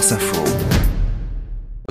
France Info.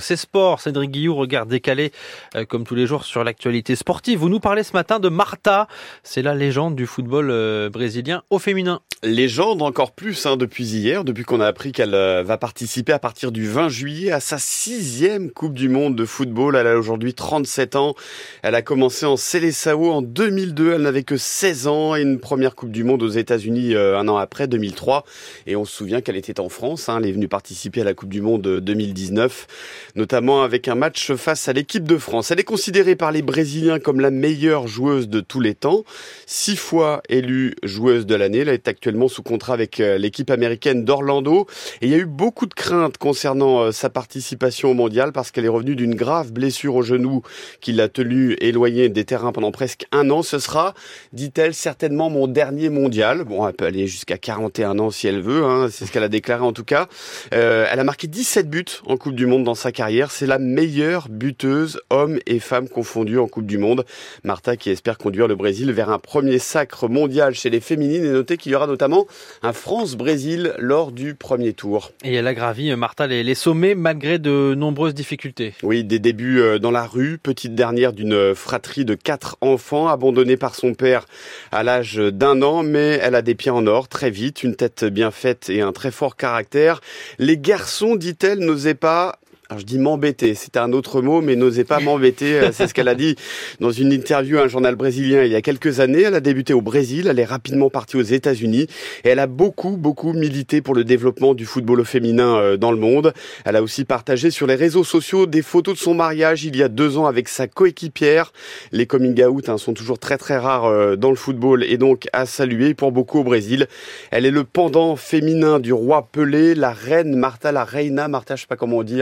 C'est sport, Cédric Guillou, regard décalé euh, comme tous les jours sur l'actualité sportive. Vous nous parlez ce matin de Marta, c'est la légende du football euh, brésilien au féminin. Légende encore plus hein, depuis hier, depuis qu'on a appris qu'elle euh, va participer à partir du 20 juillet à sa sixième Coupe du Monde de football. Elle a aujourd'hui 37 ans. Elle a commencé en Seleção en 2002. Elle n'avait que 16 ans et une première Coupe du Monde aux États-Unis un an après, 2003. Et on se souvient qu'elle était en France. Hein. Elle est venue participer à la Coupe du Monde 2019 notamment avec un match face à l'équipe de France. Elle est considérée par les Brésiliens comme la meilleure joueuse de tous les temps, six fois élue joueuse de l'année. Elle est actuellement sous contrat avec euh, l'équipe américaine d'Orlando. Et il y a eu beaucoup de craintes concernant euh, sa participation au mondial parce qu'elle est revenue d'une grave blessure au genou qui l'a tenue éloignée des terrains pendant presque un an. Ce sera, dit-elle, certainement mon dernier mondial. Bon, elle peut aller jusqu'à 41 ans si elle veut, hein, c'est ce qu'elle a déclaré en tout cas. Euh, elle a marqué 17 buts en Coupe du Monde dans sa carrière. C'est la meilleure buteuse, hommes et femmes confondus en Coupe du Monde. Marta qui espère conduire le Brésil vers un premier sacre mondial chez les féminines et notez qu'il y aura notamment un France-Brésil lors du premier tour. Et elle a gravi, Marta, les, les sommets malgré de nombreuses difficultés. Oui, des débuts euh, dans la rue, petite dernière d'une fratrie de quatre enfants abandonnée par son père à l'âge d'un an, mais elle a des pieds en or très vite, une tête bien faite et un très fort caractère. Les garçons, dit-elle, n'osaient pas alors je dis m'embêter, c'est un autre mot, mais n'osez pas m'embêter. Euh, c'est ce qu'elle a dit dans une interview à un journal brésilien il y a quelques années. Elle a débuté au Brésil, elle est rapidement partie aux États-Unis et elle a beaucoup, beaucoup milité pour le développement du football féminin euh, dans le monde. Elle a aussi partagé sur les réseaux sociaux des photos de son mariage il y a deux ans avec sa coéquipière. Les coming out hein, sont toujours très très rares euh, dans le football et donc à saluer pour beaucoup au Brésil. Elle est le pendant féminin du roi Pelé, la reine Marta, la reina Marta, je sais pas comment on dit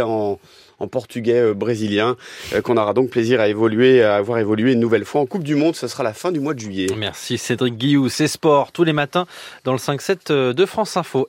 en portugais euh, brésilien, euh, qu'on aura donc plaisir à évoluer, à avoir évolué une nouvelle fois en Coupe du Monde. Ce sera la fin du mois de juillet. Merci Cédric Guillou, c'est sport tous les matins dans le 5-7 de France Info.